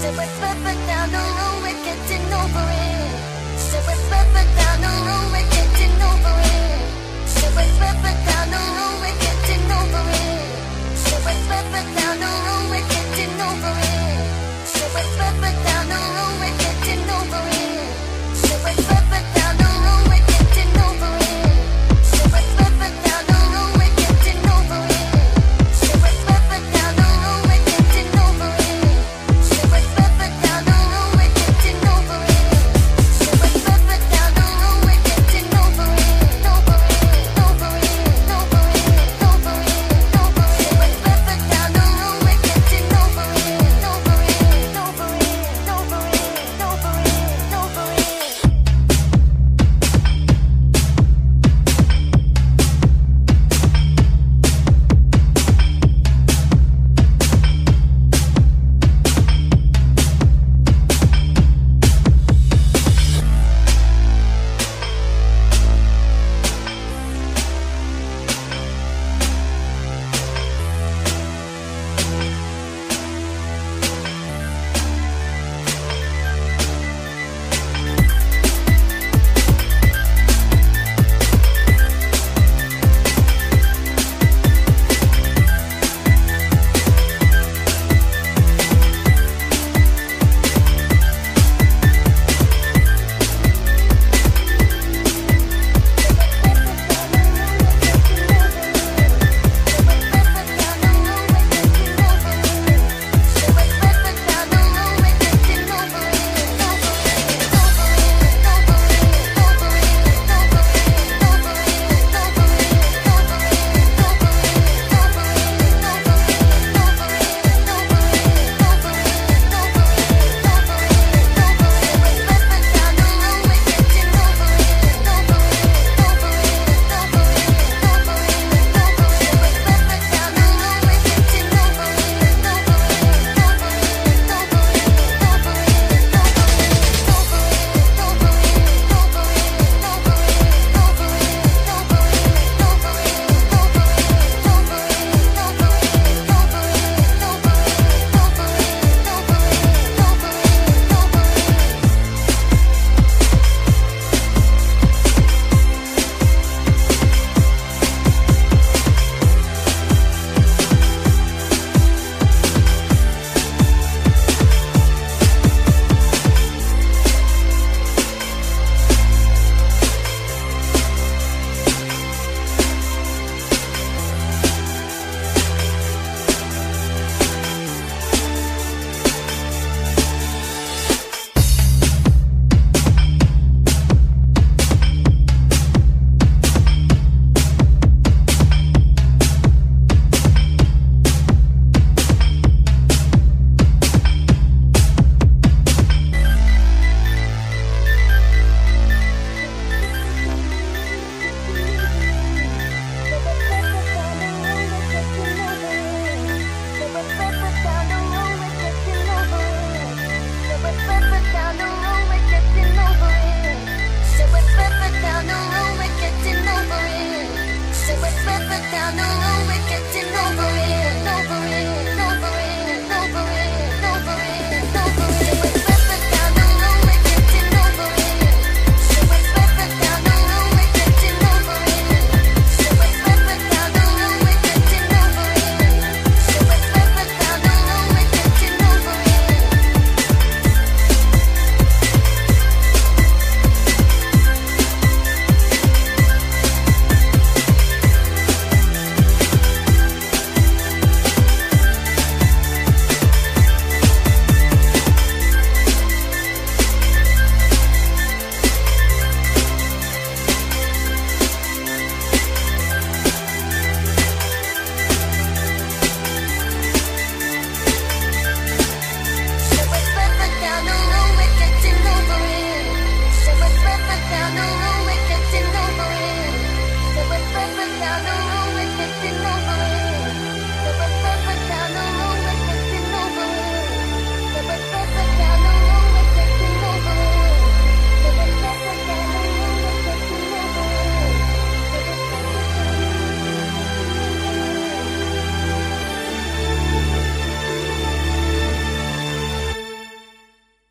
We're further down the road, we're getting over it. We're down the road, we're getting over it. We're down the road, we're getting over it. We're down the road, we're getting over it.